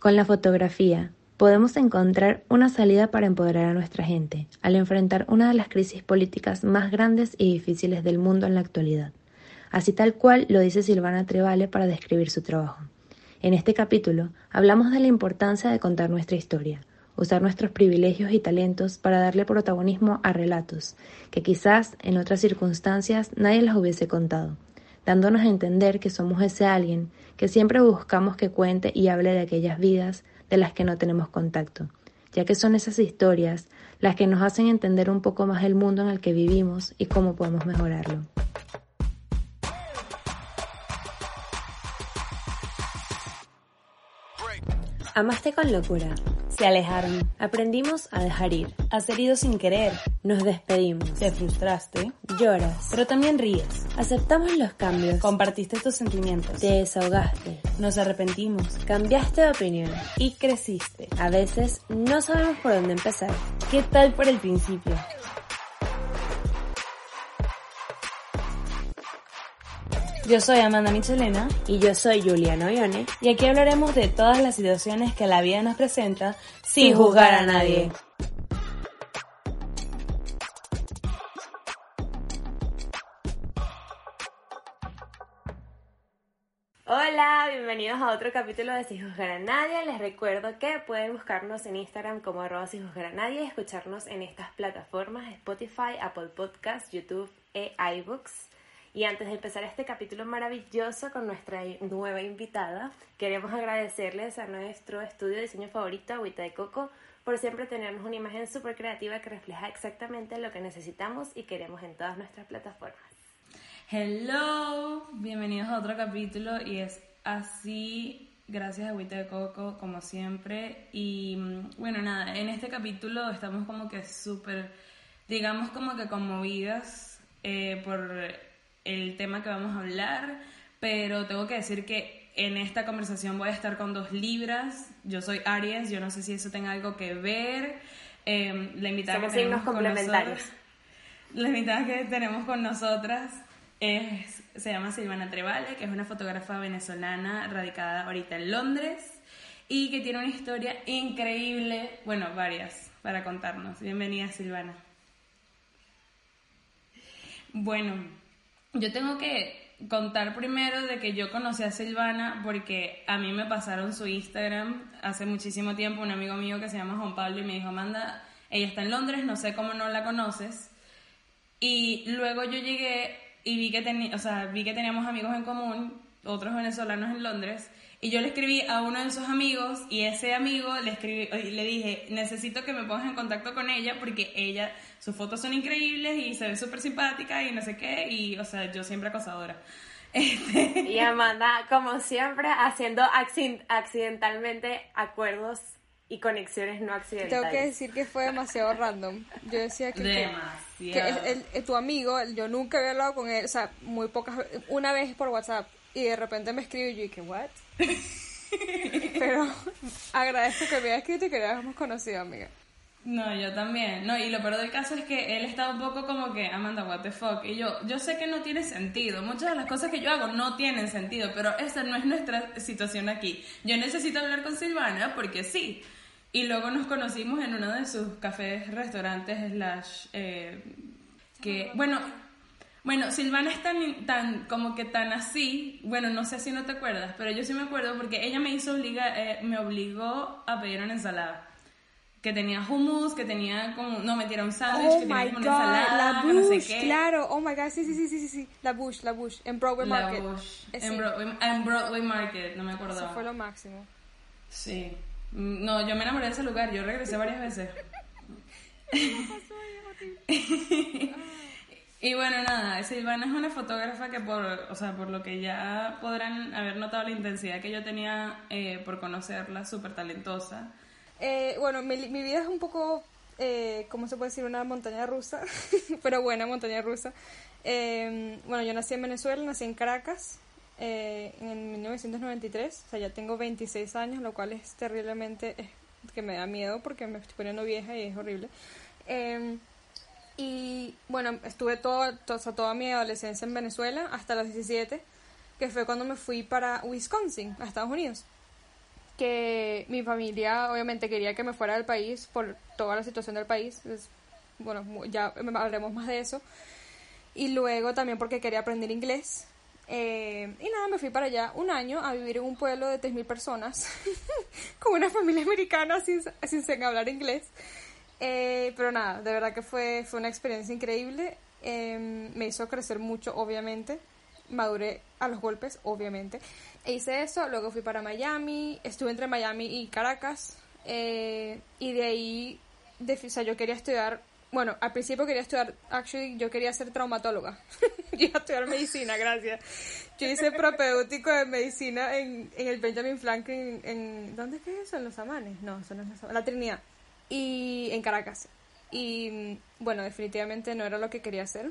Con la fotografía podemos encontrar una salida para empoderar a nuestra gente al enfrentar una de las crisis políticas más grandes y difíciles del mundo en la actualidad. Así tal cual lo dice Silvana Trevale para describir su trabajo. En este capítulo hablamos de la importancia de contar nuestra historia, usar nuestros privilegios y talentos para darle protagonismo a relatos que quizás en otras circunstancias nadie las hubiese contado dándonos a entender que somos ese alguien que siempre buscamos que cuente y hable de aquellas vidas de las que no tenemos contacto, ya que son esas historias las que nos hacen entender un poco más el mundo en el que vivimos y cómo podemos mejorarlo. Amaste con locura. Se alejaron. Aprendimos a dejar ir. Has herido sin querer. Nos despedimos. Te frustraste. Lloras. Pero también ríes. Aceptamos los cambios. Compartiste tus sentimientos. Te desahogaste. Nos arrepentimos. Cambiaste de opinión. Y creciste. A veces no sabemos por dónde empezar. ¿Qué tal por el principio? Yo soy Amanda Michelena y yo soy Juliana Oione y aquí hablaremos de todas las situaciones que la vida nos presenta sin juzgar a nadie. Hola, bienvenidos a otro capítulo de Sin Juzgar a Nadie. Les recuerdo que pueden buscarnos en Instagram como arroba Sin Juzgar a Nadie y escucharnos en estas plataformas Spotify, Apple Podcasts, YouTube e iBooks. Y antes de empezar este capítulo maravilloso con nuestra nueva invitada, queremos agradecerles a nuestro estudio de diseño favorito, Agüita de Coco, por siempre tenernos una imagen súper creativa que refleja exactamente lo que necesitamos y queremos en todas nuestras plataformas. Hello, bienvenidos a otro capítulo y es así, gracias Agüita de Coco como siempre. Y mm, bueno, nada, en este capítulo estamos como que súper, digamos como que conmovidas eh, por el tema que vamos a hablar, pero tengo que decir que en esta conversación voy a estar con dos libras. Yo soy Aries, yo no sé si eso tenga algo que ver. Eh, la invitada que tenemos complementarios. la invitada que tenemos con nosotras es, se llama Silvana Trevale, que es una fotógrafa venezolana radicada ahorita en Londres y que tiene una historia increíble, bueno, varias, para contarnos. Bienvenida, Silvana. Bueno, yo tengo que contar primero de que yo conocí a Silvana porque a mí me pasaron su Instagram hace muchísimo tiempo, un amigo mío que se llama Juan Pablo y me dijo, Amanda, ella está en Londres, no sé cómo no la conoces. Y luego yo llegué y vi que, o sea, vi que teníamos amigos en común, otros venezolanos en Londres, y yo le escribí a uno de esos amigos y ese amigo le escribí, le dije, necesito que me pongas en contacto con ella porque ella, sus fotos son increíbles y se ve súper simpática y no sé qué, y o sea, yo siempre acosadora. Este... Y Amanda, como siempre, haciendo accidentalmente acuerdos y conexiones no accidentales. Tengo que decir que fue demasiado random. Yo decía que, que, tu amigo, yo nunca había hablado con él, o sea, muy pocas, una vez por WhatsApp, y de repente me escribe y yo dije, ¿what? Pero agradezco que me haya escrito y que le hayamos conocido, amiga. No, yo también. No, y lo peor del caso es que él está un poco como que, Amanda, what the fuck. Y yo, yo sé que no tiene sentido. Muchas de las cosas que yo hago no tienen sentido, pero esa no es nuestra situación aquí. Yo necesito hablar con Silvana porque sí. Y luego nos conocimos en uno de sus cafés, restaurantes, slash, eh, que, bueno, bueno, Silvana es tan, tan, como que tan así, bueno, no sé si no te acuerdas, pero yo sí me acuerdo porque ella me hizo obliga, eh, me obligó a pedir una ensalada. Que tenía hummus, que tenía como, no, me tira un sándwich, oh que tenía como una ensalada, la Bush, no sé qué. claro, oh my god, sí, sí, sí, sí, sí, la Bush, la Bush, en Broadway la Market. Bush, en, Broadway, en Broadway Market, no me acuerdo. Eso fue lo máximo. Sí. No, yo me enamoré de ese lugar, yo regresé varias veces. Y bueno, nada, Silvana es una fotógrafa que por, o sea, por lo que ya podrán haber notado la intensidad que yo tenía eh, por conocerla, súper talentosa. Eh, bueno, mi, mi, vida es un poco, eh, ¿cómo se puede decir? Una montaña rusa, pero buena montaña rusa. Eh, bueno, yo nací en Venezuela, nací en Caracas en 1993, o sea, ya tengo 26 años, lo cual es terriblemente, que me da miedo porque me estoy poniendo vieja y es horrible. Y bueno, estuve todo, toda mi adolescencia en Venezuela hasta los 17, que fue cuando me fui para Wisconsin, a Estados Unidos. Que mi familia obviamente quería que me fuera del país por toda la situación del país. bueno, ya hablaremos más de eso. Y luego también porque quería aprender inglés. Eh, y nada, me fui para allá un año a vivir en un pueblo de 3.000 personas, con una familia americana sin, sin hablar inglés. Eh, pero nada, de verdad que fue, fue una experiencia increíble. Em, me hizo crecer mucho, obviamente. Maduré a los golpes, obviamente. E hice eso, luego fui para Miami, estuve entre Miami y Caracas. Eh, y de ahí, de, o sea, yo quería estudiar, bueno, al principio quería estudiar, actually, yo quería ser traumatóloga. yo estudiar medicina, gracias. Yo hice propedéutico de medicina en, en el Benjamin Franklin, en, ¿dónde es que es eso? ¿En Los Amanes? No, eso no es La Trinidad y en Caracas. Y bueno, definitivamente no era lo que quería hacer.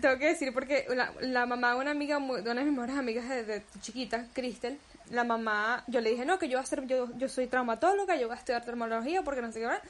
Tengo que decir porque la, la mamá de una amiga, de una de mis mejores amigas de, chiquita, Cristel, la mamá, yo le dije, no, que yo voy a hacer, yo, yo soy traumatóloga, yo voy a estudiar termología porque no sé qué va.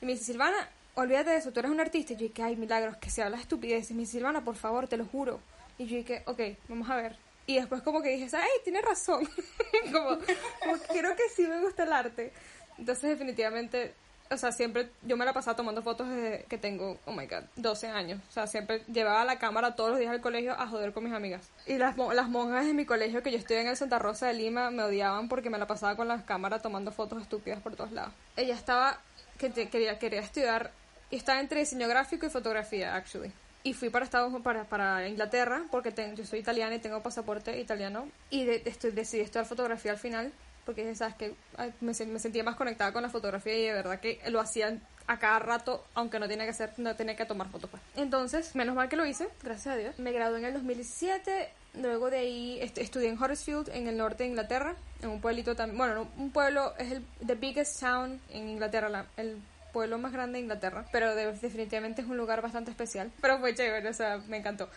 Y me dice, Silvana, olvídate de eso, tú eres una artista. Y yo dije, ay, milagros, que se habla estupidez. Y me dice, Silvana, por favor, te lo juro. Y yo dije, ok, vamos a ver. Y después como que dije, ay, tiene razón. como, como, creo que sí me gusta el arte. Entonces definitivamente o sea, siempre yo me la pasaba tomando fotos desde que tengo, oh my god, 12 años. O sea, siempre llevaba la cámara todos los días al colegio a joder con mis amigas. Y las, las monjas de mi colegio, que yo estudié en el Santa Rosa de Lima, me odiaban porque me la pasaba con las cámaras tomando fotos estúpidas por todos lados. Ella estaba, que quería, quería estudiar, y estaba entre diseño gráfico y fotografía, actually. Y fui para Estados para, para Inglaterra, porque yo soy italiana y tengo pasaporte italiano. Y de, decidí estudiar fotografía al final porque sabes que me, sentía más conectada con la fotografía y de verdad que lo hacían a cada rato, aunque no tenía que hacer, no tenía que tomar fotos. Pues. Entonces, menos mal que lo hice, gracias a Dios. Me gradué en el 2017, luego de ahí estudié en Huddersfield, en el norte de Inglaterra, en un pueblito también, bueno, un pueblo es el the biggest town en Inglaterra, el pueblo más grande de Inglaterra, pero definitivamente es un lugar bastante especial. Pero fue chévere, o sea, me encantó.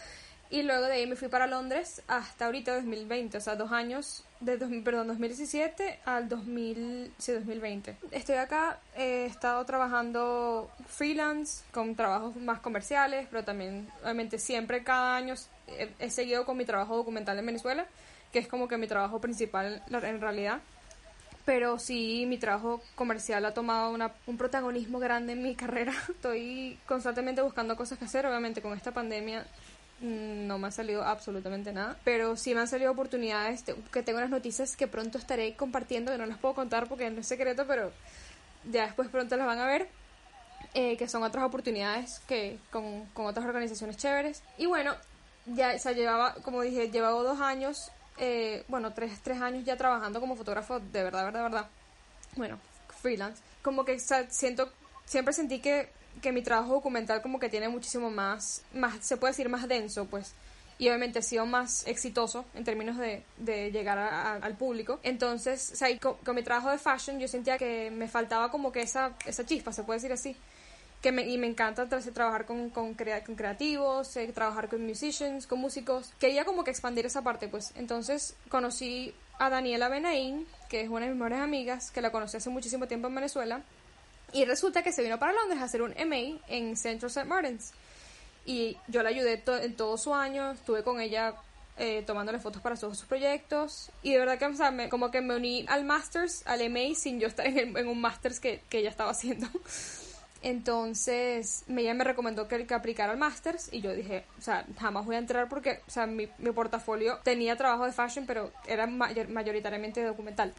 Y luego de ahí me fui para Londres hasta ahorita 2020, o sea, dos años, de perdón, 2017 al 2000, sí, 2020. Estoy acá, he estado trabajando freelance, con trabajos más comerciales, pero también, obviamente, siempre cada año he, seguido con mi trabajo documental en Venezuela, que es como que mi trabajo principal en realidad. Pero sí, mi trabajo comercial ha tomado una, un protagonismo grande en mi carrera. Estoy constantemente buscando cosas que hacer, obviamente con esta pandemia no me ha salido absolutamente nada, pero sí me han salido oportunidades, que tengo unas noticias que pronto estaré compartiendo, que no las puedo contar porque no es secreto, pero ya después pronto las van a ver, eh, que son otras oportunidades que con, con, otras organizaciones chéveres. Y bueno, ya se llevaba, como dije, llevaba dos años, eh, bueno, tres, tres años ya trabajando como fotógrafo, de verdad, verdad, verdad. Bueno, freelance. Como que siento, siempre sentí que que mi trabajo documental como que tiene muchísimo más, más se puede decir más denso, pues. Y obviamente ha sido más exitoso en términos de, de llegar al público. Entonces, o sea, con, mi trabajo de fashion yo sentía que me faltaba como que esa, esa chispa, se puede decir así. Que me, y me encanta trabajar con, con, con creativos, eh, trabajar con musicians, con músicos. Quería como que expandir esa parte, pues. Entonces conocí a Daniela Benaín, que es una de mis mejores amigas, que la conocí hace muchísimo tiempo en Venezuela. Y resulta que se vino para Londres a hacer un MA en Central St. Martins. Y yo la ayudé en todo su año, estuve con ella eh, tomándole fotos para todos sus proyectos. Y de verdad que, o sea, me, como que me uní al Masters, al MA, sin yo estar en, un Masters que, que, ella estaba haciendo. Entonces, ella me recomendó que, que aplicara al Masters y yo dije, o sea, jamás voy a entrar porque, o sea, mi, mi portafolio tenía trabajo de fashion, pero era mayoritariamente documental.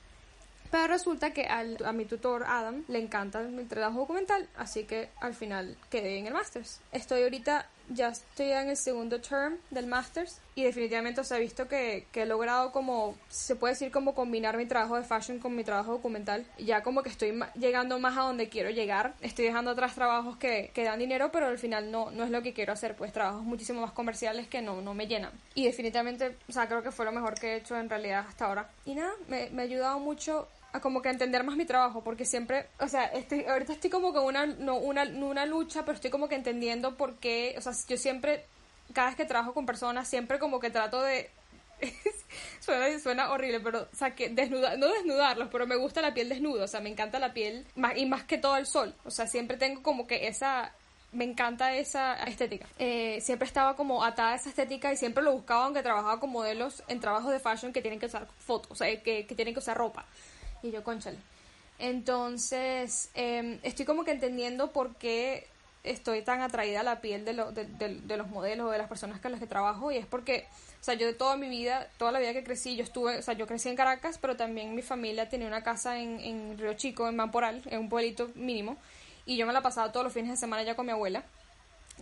Pero resulta que al, a mi tutor Adam le encanta mi trabajo documental, así que al final quedé en el Masters. Estoy ahorita ya estoy en el segundo term del Masters y definitivamente os he visto que, que, he logrado como, se puede decir como combinar mi trabajo de fashion con mi trabajo documental. Ya como que estoy llegando más a donde quiero llegar. Estoy dejando atrás trabajos que, que, dan dinero, pero al final no, no es lo que quiero hacer, pues trabajos muchísimo más comerciales que no, no me llenan. Y definitivamente, o sea, creo que fue lo mejor que he hecho en realidad hasta ahora. Y nada, me, me ha ayudado mucho como que entender más mi trabajo, porque siempre, o sea, estoy, ahorita estoy como con una, no, una, una lucha, pero estoy como que entendiendo por qué, o sea, yo siempre, cada vez que trabajo con personas, siempre como que trato de, suena, suena horrible, pero, o sea, que desnudar, no desnudarlos, pero me gusta la piel desnuda, o sea, me encanta la piel, y más que todo el sol, o sea, siempre tengo como que esa, me encanta esa estética. Eh, siempre estaba como atada a esa estética y siempre lo buscaba aunque trabajaba con modelos en trabajos de fashion que tienen que usar fotos, o sea, que, que tienen que usar ropa. Y yo, conchale. Entonces, em, estoy como que entendiendo por qué estoy tan atraída a la piel de, de, los modelos o de las personas con las que trabajo y es porque, o sea, yo de toda mi vida, toda la vida que crecí, yo estuve, o sea, yo crecí en Caracas, pero también mi familia tenía una casa en, en Río Chico, en Mamporal, en un pueblito mínimo, y yo me la pasaba todos los fines de semana ya con mi abuela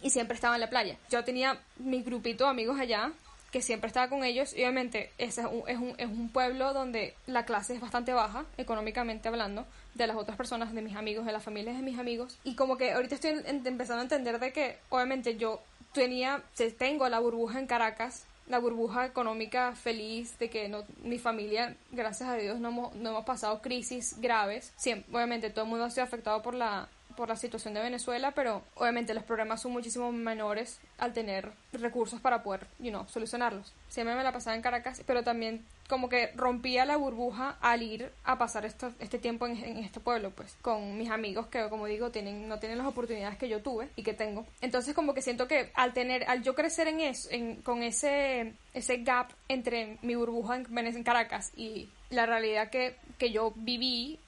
y siempre estaba en la playa. Yo tenía mi grupito de amigos allá que siempre estaba con ellos. Y obviamente ese es un, es, un, es un pueblo donde la clase es bastante baja, económicamente hablando, de las otras personas, de mis amigos, de las familias de mis amigos. Y como que ahorita estoy empezando a entender de que obviamente yo tenía, tengo la burbuja en Caracas, la burbuja económica feliz de que no, mi familia, gracias a Dios, no hemos, no hemos pasado crisis graves. Siempre, obviamente todo el mundo ha sido afectado por la por la situación de Venezuela, pero obviamente los problemas son muchísimo menores al tener recursos para poder, you know, solucionarlos. Siempre me la pasaba en Caracas, pero también como que rompía la burbuja al ir a pasar esto, este tiempo en, este pueblo, pues, con mis amigos que, como digo, tienen, no tienen las oportunidades que yo tuve y que tengo. Entonces, como que siento que al tener, al yo crecer en eso, en, con ese, ese gap entre mi burbuja en, en Caracas y la realidad que, que yo viví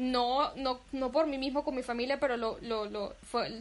no, no, no por mí mismo con mi familia, pero lo, lo, lo, fue,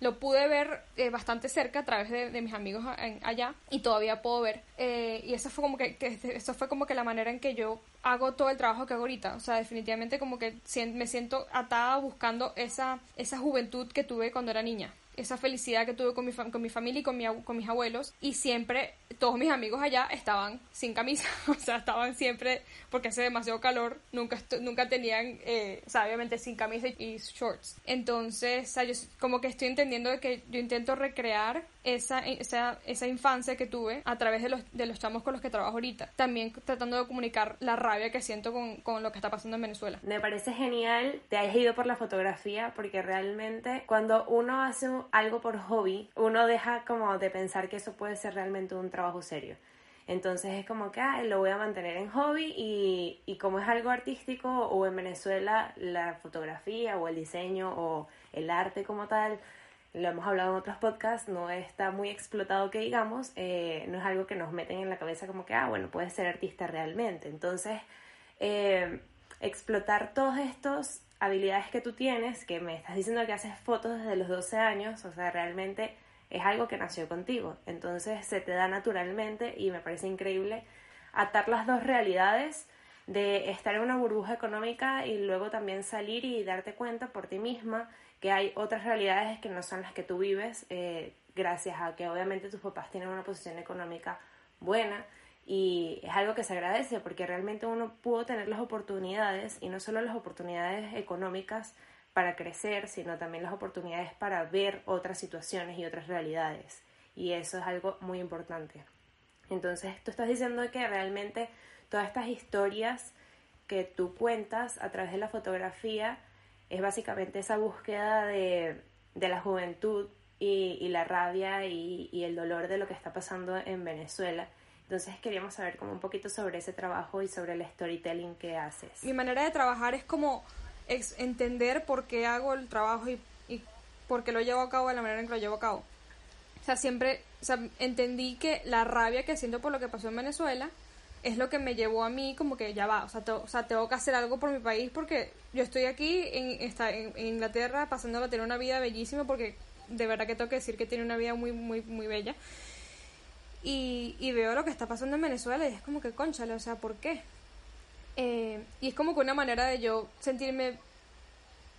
lo pude ver eh, bastante cerca a través de, mis amigos allá y todavía puedo ver. Eh, y eso fue como que, eso fue como que la manera en que yo hago todo el trabajo que hago ahorita. O sea, definitivamente como que me siento atada buscando esa, esa juventud que tuve cuando era niña esa felicidad que tuve con mi, con mi familia y con, mi, con mis abuelos y siempre todos mis amigos allá estaban sin camisa, o sea, estaban siempre, porque hace demasiado calor, nunca, nunca tenían, eh, o sea, obviamente sin camisa y shorts. Entonces, o sea, yo como que estoy entendiendo que yo intento recrear esa, esa, esa infancia que tuve a través de los, de los chamos con los que trabajo ahorita. También tratando de comunicar la rabia que siento con, con lo que está pasando en Venezuela. Me parece genial, te hayas ido por la fotografía porque realmente cuando uno hace algo por hobby, uno deja como de pensar que eso puede ser realmente un trabajo serio. Entonces es como que ah, lo voy a mantener en hobby y, y, como es algo artístico o en Venezuela la fotografía o el diseño o el arte como tal, lo hemos hablado en otros podcasts, no está muy explotado que digamos, eh, no es algo que nos meten en la cabeza como que, ah, bueno, puedes ser artista realmente. Entonces, eh, explotar todas estas habilidades que tú tienes, que me estás diciendo que haces fotos desde los 12 años, o sea, realmente es algo que nació contigo. Entonces se te da naturalmente y me parece increíble atar las dos realidades de estar en una burbuja económica y luego también salir y darte cuenta por ti misma que hay otras realidades que no son las que tú vives, eh, gracias a que obviamente tus papás tienen una posición económica buena y es algo que se agradece porque realmente uno pudo tener las oportunidades y no solo las oportunidades económicas para crecer, sino también las oportunidades para ver otras situaciones y otras realidades. Y eso es algo muy importante. Entonces, tú estás diciendo que realmente todas estas historias que tú cuentas a través de la fotografía es básicamente esa búsqueda de, la juventud y, la rabia y, el dolor de lo que está pasando en Venezuela. Entonces queríamos saber como un poquito sobre ese trabajo y sobre el storytelling que haces. Mi manera de trabajar es como entender por qué hago el trabajo y, y por qué lo llevo a cabo de la manera en que lo llevo a cabo. O sea, siempre entendí que la rabia que siento por lo que pasó en Venezuela es lo que me llevó a mí como que ya va, o sea, o sea, tengo que hacer algo por mi país porque yo estoy aquí en, esta, en, Inglaterra pasando a tener una vida bellísima porque de verdad que tengo que decir que tiene una vida muy, muy, muy bella. Y, y veo lo que está pasando en Venezuela y es como que, conchale, o sea, ¿por qué? Eh, y es como que una manera de yo sentirme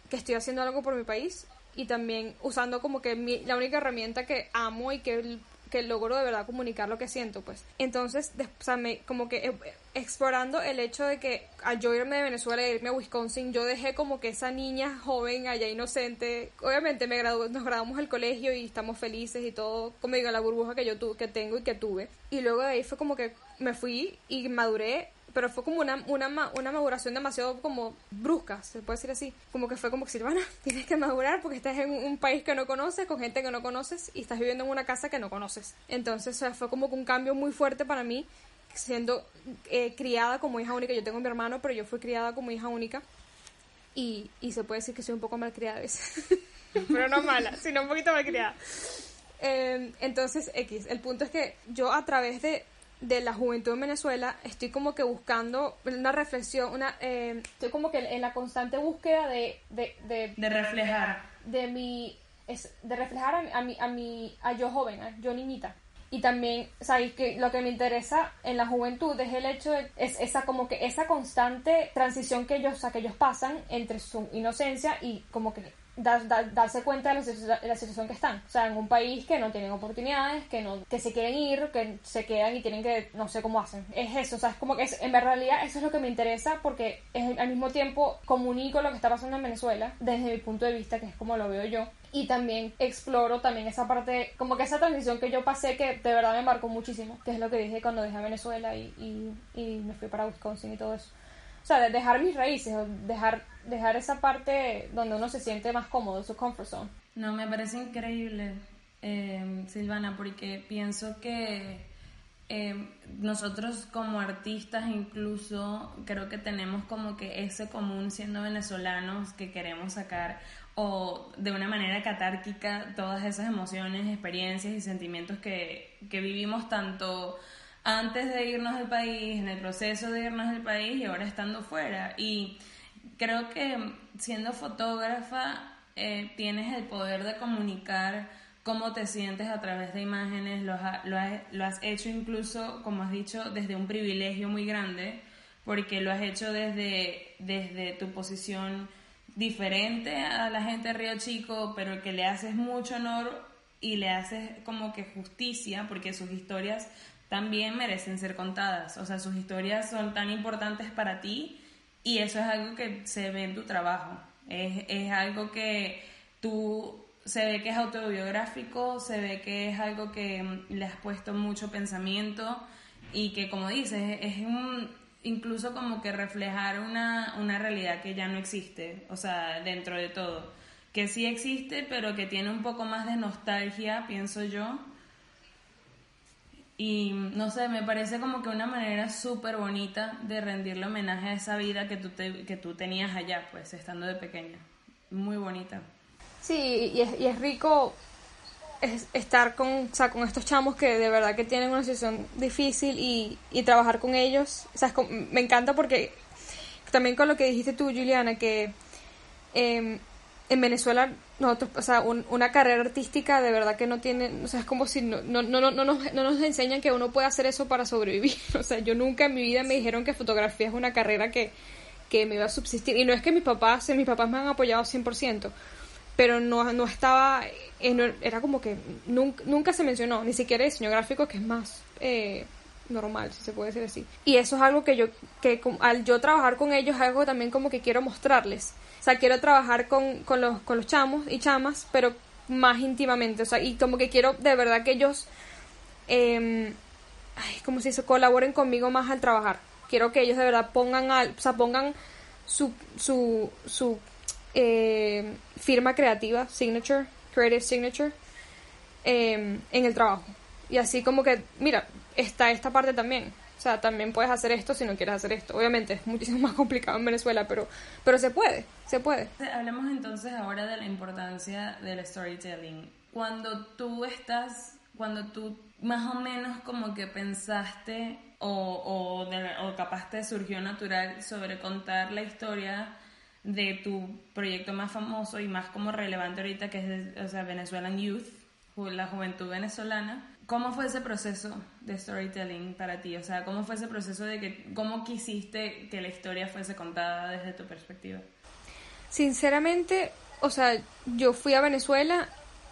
que estoy haciendo algo por mi país y también usando como que la única herramienta que amo y que que logro de verdad comunicar lo que siento, pues. Entonces, o sea, me, como que eh, explorando el hecho de que al yo irme de Venezuela e irme a Wisconsin, yo dejé como que esa niña joven allá inocente, obviamente me gradué, nos graduamos del colegio y estamos felices y todo, como digo, la burbuja que yo tu, que tengo y que tuve. Y luego de ahí fue como que me fui y maduré pero fue como una, una, una maduración demasiado como brusca, se puede decir así. Como que fue como que, Silvana, tienes que madurar porque estás en un país que no conoces, con gente que no conoces y estás viviendo en una casa que no conoces. Entonces fue como un cambio muy fuerte para mí, siendo eh, criada como hija única. Yo tengo a mi hermano, pero yo fui criada como hija única. Y, y se puede decir que soy un poco malcriada a veces. pero no mala, sino un poquito malcriada. Eh, entonces, X, el punto es que yo a través de de la juventud en Venezuela, estoy como que buscando una reflexión, una, eh, estoy como que en la constante búsqueda de... De, de, reflejar. De mi... Es, de reflejar a, mi, a, mi, a yo joven, a yo niñita. Y también, sabéis que lo que me interesa en la juventud es el hecho de, es esa como que esa constante transición que ellos, que ellos pasan entre su inocencia y como que darse cuenta de la, situación que están. O sea, en un país que no tienen oportunidades, que no que se quieren ir, que se quedan y tienen que, no sé cómo hacen. Es eso, o sea, es como que es, en realidad eso es lo que me interesa porque es, al mismo tiempo comunico lo que está pasando en Venezuela desde mi punto de vista, que es como lo veo yo. Y también exploro también esa parte, como que esa transición que yo pasé que de verdad me marcó muchísimo, que es lo que dije cuando dejé Venezuela y, y, y me fui para Wisconsin y todo eso. O sea, de dejar mis raíces, dejar dejar esa parte donde uno se siente más cómodo, su comfort zone. No, me parece increíble, eh, Silvana, porque pienso que eh, nosotros como artistas incluso creo que tenemos como que ese común siendo venezolanos que queremos sacar o de una manera catárquica todas esas emociones, experiencias y sentimientos que, que vivimos tanto antes de irnos del país, en el proceso de irnos del país y ahora estando fuera. Y creo que siendo fotógrafa eh, tienes el poder de comunicar cómo te sientes a través de imágenes, lo, has, hecho incluso, como has dicho, desde un privilegio muy grande, porque lo has hecho desde, desde tu posición diferente a la gente de Río Chico, pero que le haces mucho honor y le haces como que justicia, porque sus historias también merecen ser contadas, o sea, sus historias son tan importantes para ti y eso es algo que se ve en tu trabajo. Es, es algo que tú se ve que es autobiográfico, se ve que es algo que mm, le has puesto mucho pensamiento y que como dices, es un, incluso como que reflejar una, una realidad que ya no existe, o sea, dentro de todo, que sí existe, pero que tiene un poco más de nostalgia, pienso yo, y no sé, me parece como que una manera súper bonita de rendirle homenaje a esa vida que tú, que tú tenías allá, pues, estando de pequeña. Muy bonita. Sí, y es, y es rico estar con, o sea, con estos chamos que de verdad que tienen una situación difícil y, y trabajar con ellos. O sea, me encanta porque también con lo que dijiste tú, Juliana, que eh, en Venezuela nosotros, o sea, una carrera artística de verdad que no tiene, o sea, es como si no, no, no, no, nos, no nos enseñan que uno puede hacer eso para sobrevivir. O sea, yo nunca en mi vida me dijeron que fotografía es una carrera que, que me iba a subsistir. Y no es que mis papás, mis papás me han apoyado 100%, pero no, no estaba, eh, era como que nunca, nunca se mencionó, ni siquiera diseño gráfico, que es más... Eh, normal, si se puede decir así. Y eso es algo que yo, que al yo trabajar con ellos, algo también como que quiero mostrarles o sea, quiero trabajar con, con, los, con los chamos y chamas, pero más íntimamente. O sea, y como que quiero de verdad que ellos, eh, ay, como si se colaboren conmigo más al trabajar. Quiero que ellos de verdad pongan, al, o sea, pongan su, su, su eh, firma creativa, signature, creative signature, em, en el trabajo. Y así como que, mira, está esta parte también. O sea, también puedes hacer esto si no quieres hacer esto. Obviamente es muchísimo más complicado en Venezuela, pero, pero se puede, se puede. Hablemos entonces ahora de la importancia del storytelling. Cuando tú estás, cuando tú más o menos como que pensaste o, o, capaz te surgió natural sobre contar la historia de tu proyecto más famoso y más como relevante ahorita que es o sea, Venezuelan Youth, la juventud venezolana. ¿Cómo fue ese proceso de storytelling para ti? O sea, ¿cómo fue ese proceso de que, cómo quisiste que la historia fuese contada desde tu perspectiva? Sinceramente, o sea, yo fui a Venezuela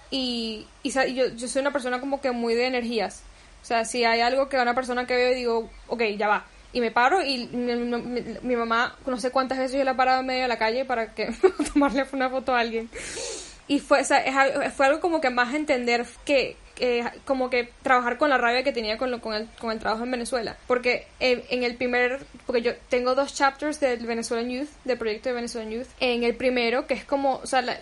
y, y yo, yo soy una persona como que muy de energías. O sea, si hay algo que una persona que veo y digo, ok, ya va. Y me paro y mi, mamá, no sé cuántas veces yo la he parado en medio de la calle para que tomarle una foto a alguien. Y fue, o sea, fue algo como que más entender que, como que trabajar con la rabia que tenía con, lo, con, el, con el trabajo en Venezuela. Porque en, el primer, porque yo tengo dos chapters del Venezuelan Youth, del proyecto de Venezuelan Youth. En el primero, que es como, o sea, la,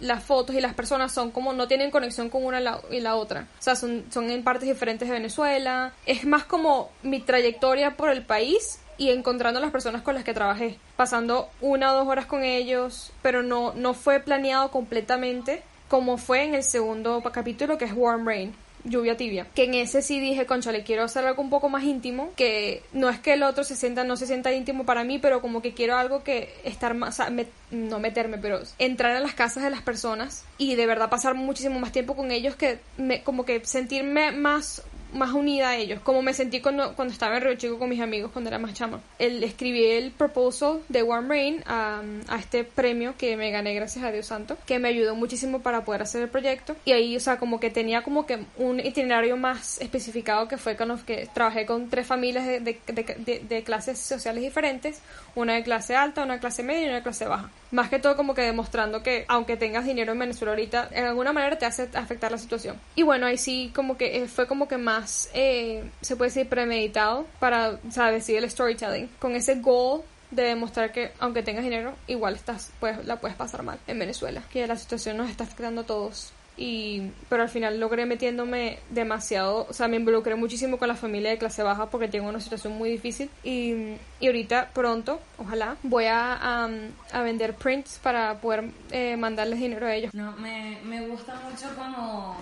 las fotos y las personas son como no tienen conexión con una y la otra. O sea, son, son en partes diferentes de Venezuela. Es más como mi trayectoria por el país y encontrando las personas con las que trabajé, pasando una o dos horas con ellos, pero no, no fue planeado completamente como fue en el segundo capítulo que es Warm Rain lluvia tibia. Que en ese sí dije, concha, le quiero hacer algo un poco más íntimo, que no es que el otro se sienta, no se sienta íntimo para mí, pero como que quiero algo que estar más, no meterme, pero entrar a las casas de las personas y de verdad pasar muchísimo más tiempo con ellos que me, como que sentirme más más unida a ellos, como me sentí cuando, cuando estaba en Río Chico con mis amigos cuando era más chama. El, escribí el proposal de Warm Rain a, a, este premio que me gané gracias a Dios Santo, que me ayudó muchísimo para poder hacer el proyecto. Y ahí, o sea, como que tenía como que un itinerario más especificado que fue con los que trabajé con tres familias de, de, de, de clases sociales diferentes, una de clase alta, una de clase media y una de clase baja. Más que todo como que demostrando que aunque tengas dinero en Venezuela ahorita, en alguna manera te hace afectar la situación. Y bueno, ahí sí como que eh, fue como que más, eh, se puede decir, premeditado para, ¿sabes? Sí, el storytelling. Con ese goal de demostrar que aunque tengas dinero, igual estás, pues, la puedes pasar mal en Venezuela. Que la situación nos está afectando a todos y pero al final logré metiéndome demasiado, o sea, me involucré muchísimo con la familia de clase baja porque tengo una situación muy difícil y, y ahorita pronto, ojalá, voy a, a, vender prints para poder eh, mandarles dinero a ellos. No, me, me gusta mucho como,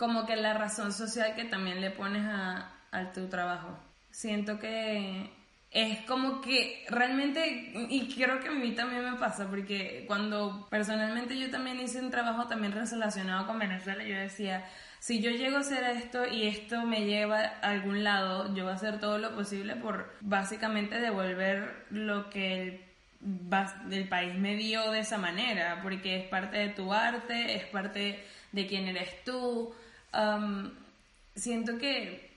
como que la razón social que también le pones a, a tu trabajo. Siento que es como que realmente, y creo que a mí también me pasa, porque cuando personalmente yo también hice un trabajo también relacionado con Venezuela, yo decía, si yo llego a hacer esto y esto me lleva a algún lado, yo voy a hacer todo lo posible por básicamente devolver lo que el, país me dio de esa manera, porque es parte de tu arte, es parte de quién eres tú. Siento que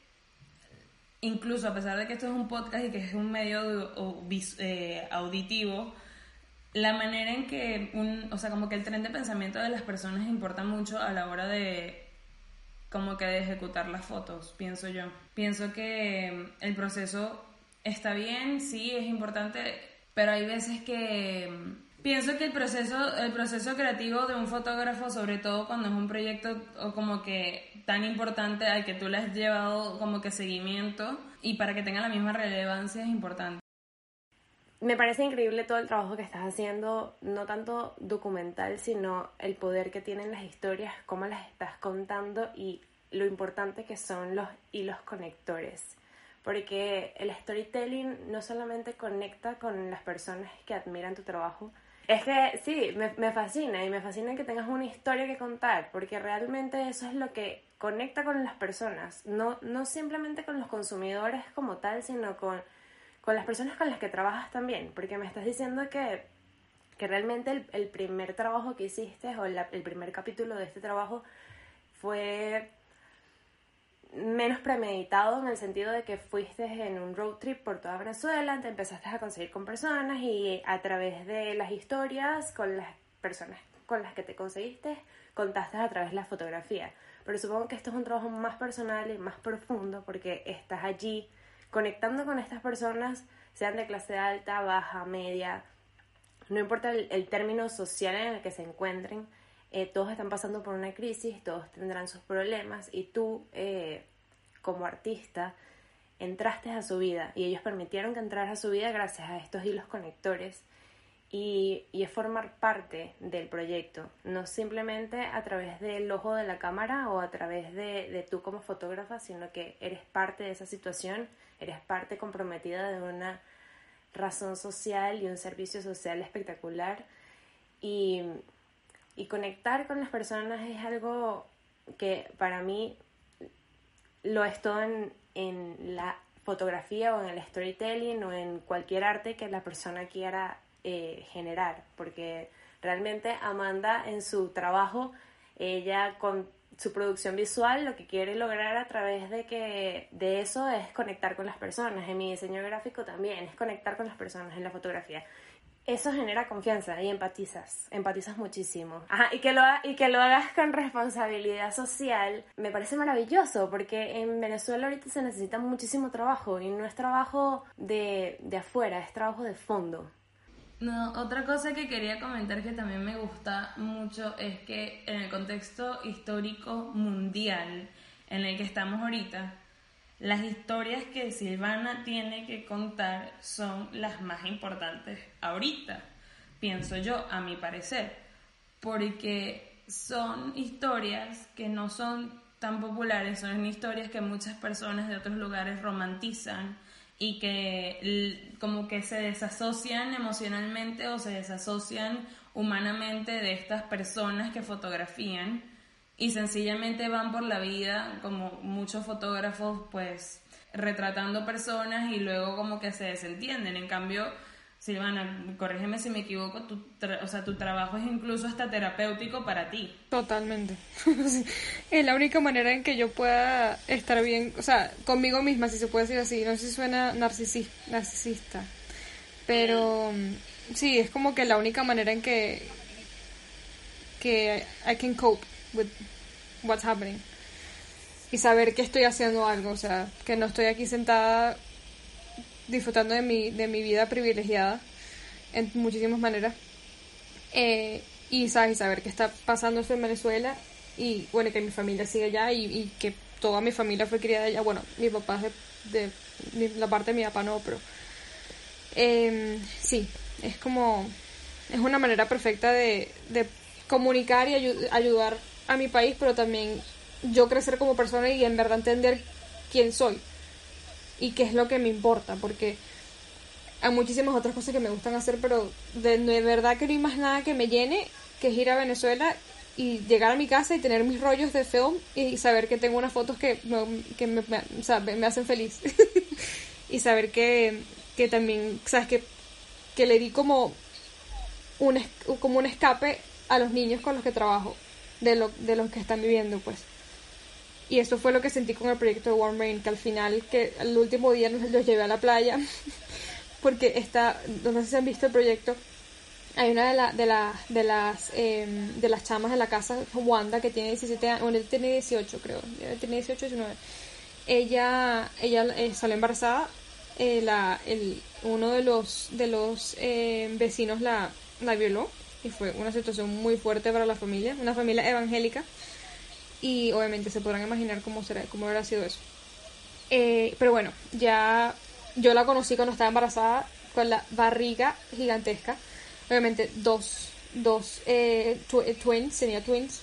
incluso a pesar de que esto es un podcast y que es un medio eh, auditivo, la manera en que, un, o sea, como que el tren de pensamiento de las personas importa mucho a la hora de, como que de ejecutar las fotos, pienso yo. Pienso que el proceso está bien, sí, es importante, pero hay veces que Pienso que el proceso, el proceso creativo de un fotógrafo, sobre todo cuando es un proyecto o como que tan importante al que tú le has llevado como que seguimiento y para que tenga la misma relevancia es importante. Me parece increíble todo el trabajo que estás haciendo, no tanto documental, sino el poder que tienen las historias, cómo las estás contando y lo importante que son los hilos conectores. Porque el storytelling no solamente conecta con las personas que admiran tu trabajo, es que sí, me, me, fascina y me fascina que tengas una historia que contar, porque realmente eso es lo que conecta con las personas, no, no simplemente con los consumidores como tal, sino con, con las personas con las que trabajas también, porque me estás diciendo que, que realmente el, el, primer trabajo que hiciste o el primer capítulo de este trabajo fue menos premeditado en el sentido de que fuiste en un road trip por toda Venezuela, te empezaste a conseguir con personas y a través de las historias con las personas con las que te conseguiste, contaste a través de la fotografía. Pero supongo que esto es un trabajo más personal y más profundo porque estás allí conectando con estas personas, sean de clase alta, baja, media, no importa el, término social en el que se encuentren, eh, todos están pasando por una crisis, todos tendrán sus problemas y tú eh, como artista entraste a su vida y ellos permitieron que entraras a su vida gracias a estos hilos conectores y, y, es formar parte del proyecto, no simplemente a través del ojo de la cámara o a través de, de tú como fotógrafa, sino que eres parte de esa situación, eres parte comprometida de una razón social y un servicio social espectacular y y conectar con las personas es algo que para mí lo es todo en, en la fotografía o en el storytelling o en cualquier arte que la persona quiera eh, generar, porque realmente Amanda en su trabajo, ella con su producción visual lo que quiere lograr a través de que de eso es conectar con las personas. En mi diseño gráfico también es conectar con las personas en la fotografía. Eso genera confianza y empatizas, empatizas muchísimo. Ajá, y que, lo, y que lo hagas con responsabilidad social me parece maravilloso porque en Venezuela ahorita se necesita muchísimo trabajo y no es trabajo de, de afuera, es trabajo de fondo. No, otra cosa que quería comentar que también me gusta mucho es que en el contexto histórico mundial en el que estamos ahorita, las historias que Silvana tiene que contar son las más importantes ahorita, pienso yo, a mi parecer, porque son historias que no son tan populares, son historias que muchas personas de otros lugares romantizan y que como que se desasocian emocionalmente o se desasocian humanamente de estas personas que fotografían y sencillamente van por la vida como muchos fotógrafos pues retratando personas y luego como que se desentienden. En cambio, Silvana, corrígeme si me equivoco, tu, o sea, tu trabajo es incluso hasta terapéutico para ti. Totalmente. es la única manera en que yo pueda estar bien, o sea, conmigo misma, si se puede decir así. No sé si suena narcisista, pero sí, es como que la única manera en que que I can cope with what's happening y saber que estoy haciendo algo, o sea, que no estoy aquí sentada disfrutando de mi, de mi vida privilegiada en muchísimas maneras. Eh, y, ¿sabes? saber qué está pasando esto en Venezuela y bueno, que mi familia sigue allá y, que toda mi familia fue criada allá. Bueno, mi papá de, de, la parte de mi papá no, pero eh, sí, es como, es una manera perfecta de, de comunicar y ayudar a mi país, pero también yo crecer como persona y en verdad entender quién soy y qué es lo que me importa, porque hay muchísimas otras cosas que me gustan hacer, pero de, verdad que no hay más nada que me llene que es ir a Venezuela y llegar a mi casa y tener mis rollos de film y saber que tengo unas fotos que, me, que me, me, hacen feliz. y saber que, que también, sabes, que, que le di como un, como un escape a los niños con los que trabajo, de, lo, de los que están viviendo, pues. Y eso fue lo que sentí con el proyecto de Warm Rain, que al final, que el último día nos los llevé a la playa, porque está, no sé si han visto el proyecto, hay una de, la, de, la, de, las, em, de las chamas de la casa, Wanda, que tiene 17 años, bueno, tiene 18 creo, tiene 18, 19. Ella, ella eh, salió embarazada, eh, la, el, uno de los, de los em, vecinos la, la violó y fue una situación muy fuerte para la familia, una familia evangélica y obviamente se podrán imaginar cómo será, cómo habrá sido eso. Eh, pero bueno, ya yo la conocí cuando estaba embarazada con la barriga gigantesca. Obviamente dos, dos eh, eh, twins, tenía twins.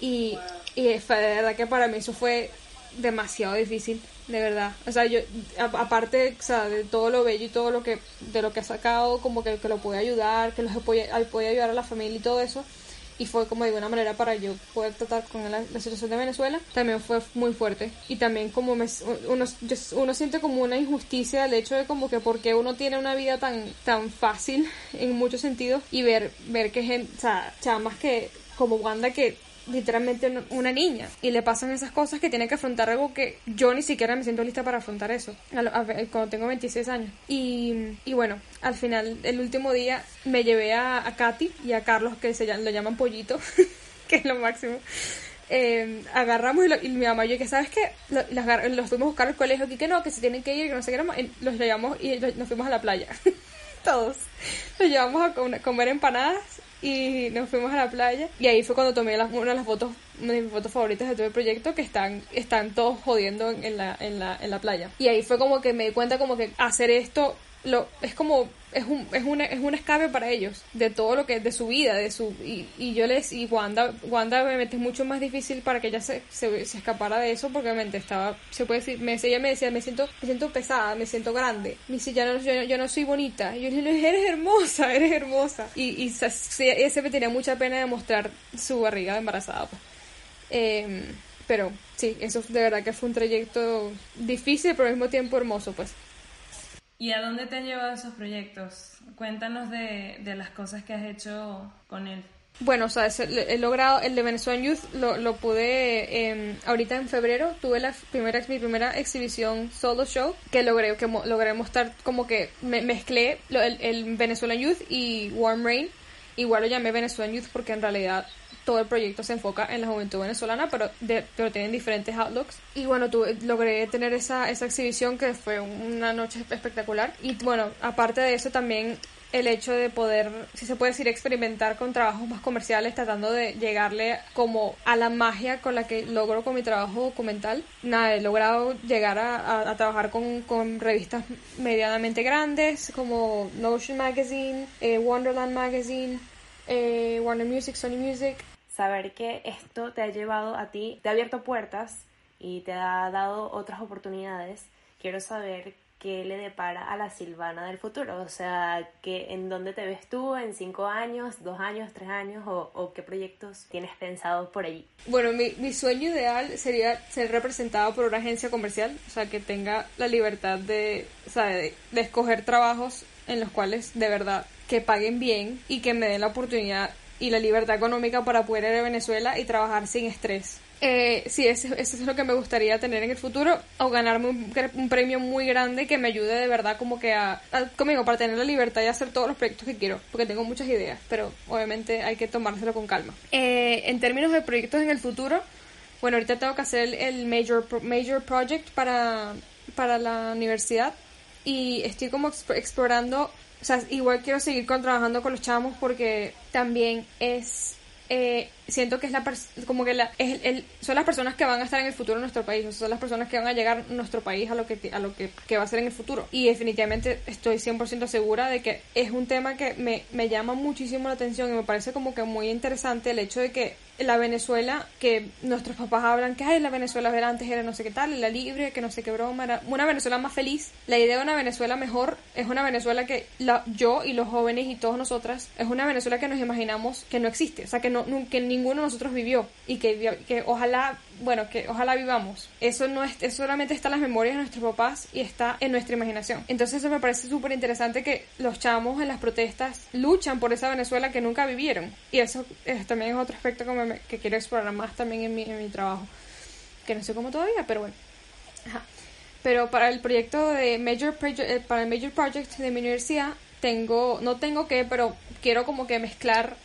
Y, de verdad que para mí eso fue demasiado difícil, de verdad. O sea, yo, aparte o sea, de todo lo bello y todo lo que, de lo que ha sacado, como que, que lo puede ayudar, que los puede, puede ayudar a la familia y todo eso y fue como de una manera para yo poder tratar con la, situación de Venezuela, también fue muy fuerte. Y también como me, uno, siente como una injusticia el hecho de como que porque uno tiene una vida tan, tan fácil en muchos sentidos y ver, ver que gente, o sea, chamas que como Wanda que literalmente una niña y le pasan esas cosas que tiene que afrontar algo que yo ni siquiera me siento lista para afrontar eso cuando tengo 26 años. Y, y bueno al final el último día me llevé a, a Katy y a Carlos que se lo llaman pollito que es lo máximo. Eh, agarramos y, mi mamá y yo que sabes que los, fuimos a buscar al colegio aquí que no que se tienen que ir que no sé qué los llevamos y nos fuimos a la playa. Todos. Los llevamos a comer empanadas y nos fuimos a la playa. Y ahí fue cuando tomé las, una de las fotos una de mis fotos favoritas de todo el proyecto que están están todos jodiendo en la, en la, en la playa. Y ahí fue como que me di cuenta como que hacer esto es como es un, es, un, es un escape para ellos de todo lo que de su vida de su y, y yo les y Wanda Wanda obviamente es mucho más difícil para que ella se, se, escapara de eso porque obviamente estaba se puede decir me, ella me decía me siento me siento pesada me siento grande. Me dice ya no yo, no soy bonita. Yo le dije eres hermosa eres hermosa. Y, y ese me tenía mucha pena de mostrar su barriga embarazada pues. eh, pero sí eso de verdad que fue un trayecto difícil pero al mismo tiempo hermoso pues ¿Y a dónde te han llevado esos proyectos? Cuéntanos de, de las cosas que has hecho con él. Bueno, o sea, he logrado el de Venezuelan Youth, lo, lo pude, eh, ahorita en febrero tuve la primera, mi primera exhibición solo show que logré, que logré mostrar como que me, mezclé el, el, Venezuelan Youth y Warm Rain. Igual lo llamé Venezuelan Youth porque en realidad todo el proyecto se enfoca en la juventud venezolana, pero, de, pero tienen diferentes outlooks. Y bueno, tuve, logré tener esa, esa exhibición que fue una noche espectacular. Y bueno, aparte de eso también el hecho de poder, si se puede decir, experimentar con trabajos más comerciales, tratando de llegarle como a la magia con la que logro con mi trabajo documental. Nada, he logrado llegar a, trabajar con, con, revistas medianamente grandes como Notion Magazine, eh, Wonderland Magazine, eh, Warner Music, Sony Music. Saber que esto te ha llevado a ti, te ha abierto puertas y te ha dado otras oportunidades. Quiero saber qué le depara a la Silvana del futuro? O sea, que, ¿en dónde te ves tú en cinco años, dos años, tres años o, qué proyectos tienes pensados por ahí? Bueno, mi, sueño ideal sería ser representado por una agencia comercial, o sea, que tenga la libertad o de, de escoger trabajos en los cuales de verdad que paguen bien y que me den la oportunidad y la libertad económica para poder ir a Venezuela y trabajar sin estrés. Eh, sí, eso, es lo que me gustaría tener en el futuro o ganarme un, premio muy grande que me ayude de verdad como que a, conmigo para tener la libertad y hacer todos los proyectos que quiero, porque tengo muchas ideas, pero obviamente hay que tomárselo con calma. Eh, en términos de proyectos en el futuro, bueno, ahorita tengo que hacer el major, major project para, para la universidad y estoy como explorando, o sea, igual quiero seguir con, trabajando con los chamos porque también es eh, siento que es la como que la, es el, son las personas que van a estar en el futuro en nuestro país, son las personas que van a llegar a nuestro país a lo que a lo que, que va a ser en el futuro. Y definitivamente estoy 100% segura de que es un tema que me, me llama muchísimo la atención y me parece como que muy interesante el hecho de que la Venezuela que nuestros papás hablan que ay la Venezuela de antes era no sé qué tal la libre que no sé qué broma era una Venezuela más feliz la idea de una Venezuela mejor es una Venezuela que la, yo y los jóvenes y todos nosotras es una Venezuela que nos imaginamos que no existe o sea que no que ninguno de nosotros vivió y que, que ojalá bueno, que ojalá vivamos. Eso no es, eso solamente está en las memorias de nuestros papás y está en nuestra imaginación. Entonces eso me parece súper interesante que los chamos en las protestas luchan por esa Venezuela que nunca vivieron. Y eso también es otro aspecto que, que quiero explorar más también en mi, en mi trabajo. Que no sé cómo todavía, pero bueno. Pero para el proyecto de Major eh, para el Major Project de mi universidad, tengo, no tengo que, pero quiero como que mezclar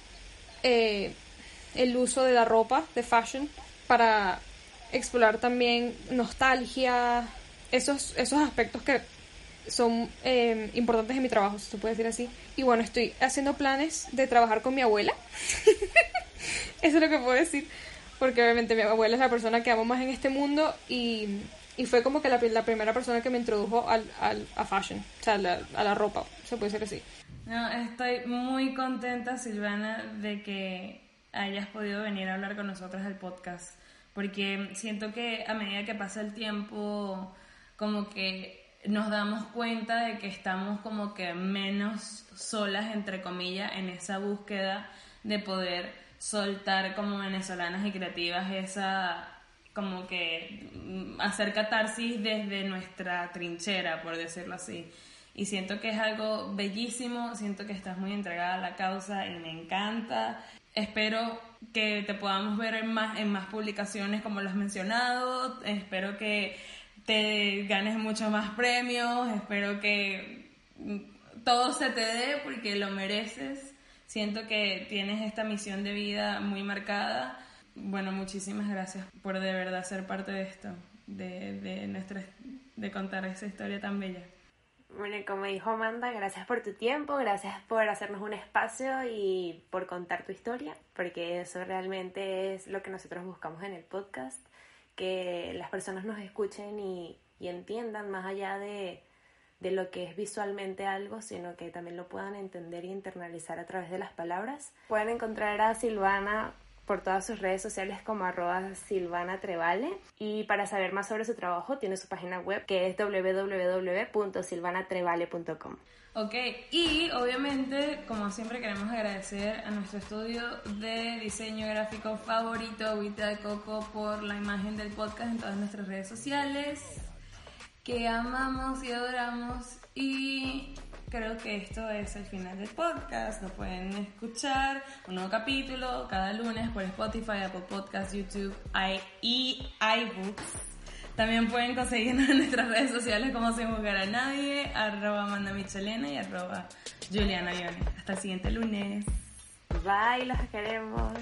eh, el uso de la ropa, de fashion, para explorar también nostalgia, esos, esos aspectos que son eh, importantes en mi trabajo, si se puede decir así. Y bueno, estoy haciendo planes de trabajar con mi abuela. Eso es lo que puedo decir. Porque obviamente mi abuela es la persona que amo más en este mundo y, y fue como que la, la, primera persona que me introdujo al, al, a fashion, o sea, a la ropa, se puede decir así. No, estoy muy contenta, Silvana, de que hayas podido venir a hablar con nosotros del podcast porque siento que a medida que pasa el tiempo, como que nos damos cuenta de que estamos como que menos solas, entre comillas, en esa búsqueda de poder soltar como venezolanas y creativas esa como que mm, hacer catarsis desde nuestra trinchera, por decirlo así. Y siento que es algo bellísimo, siento que estás muy entregada a la causa y me encanta. Espero que te podamos ver en más, en más publicaciones como lo has mencionado. Espero que te ganes muchos más premios. Espero que todo se te dé porque lo mereces. Siento que tienes esta misión de vida muy marcada. Bueno, muchísimas gracias por de verdad ser parte de esto, de, de, nuestra, de contar esa historia tan bella. Bueno, como dijo Amanda, gracias por tu tiempo, gracias por hacernos un espacio y por contar tu historia, porque eso realmente es lo que nosotros buscamos en el podcast, que las personas nos escuchen y, entiendan más allá de, de lo que es visualmente algo, sino que también lo puedan entender y internalizar a través de las palabras. Pueden encontrar a Silvana por todas sus redes sociales como arroba Silvana Trevale y para saber más sobre su trabajo tiene su página web que es www.silvanatrevale.com. Ok, y obviamente, como siempre, queremos agradecer a nuestro estudio de diseño gráfico favorito, Agüita de Coco, por la imagen del podcast en todas nuestras redes sociales, que amamos y adoramos Y creo que esto es el final del podcast. Nos pueden escuchar un nuevo capítulo cada lunes por Spotify, Apple Podcasts, YouTube y iBooks. También pueden conseguirnos en nuestras redes sociales como Sin Buscar a Nadie, arroba Amanda Michelena y arroba Juliana Hasta el siguiente lunes. Bye, los queremos.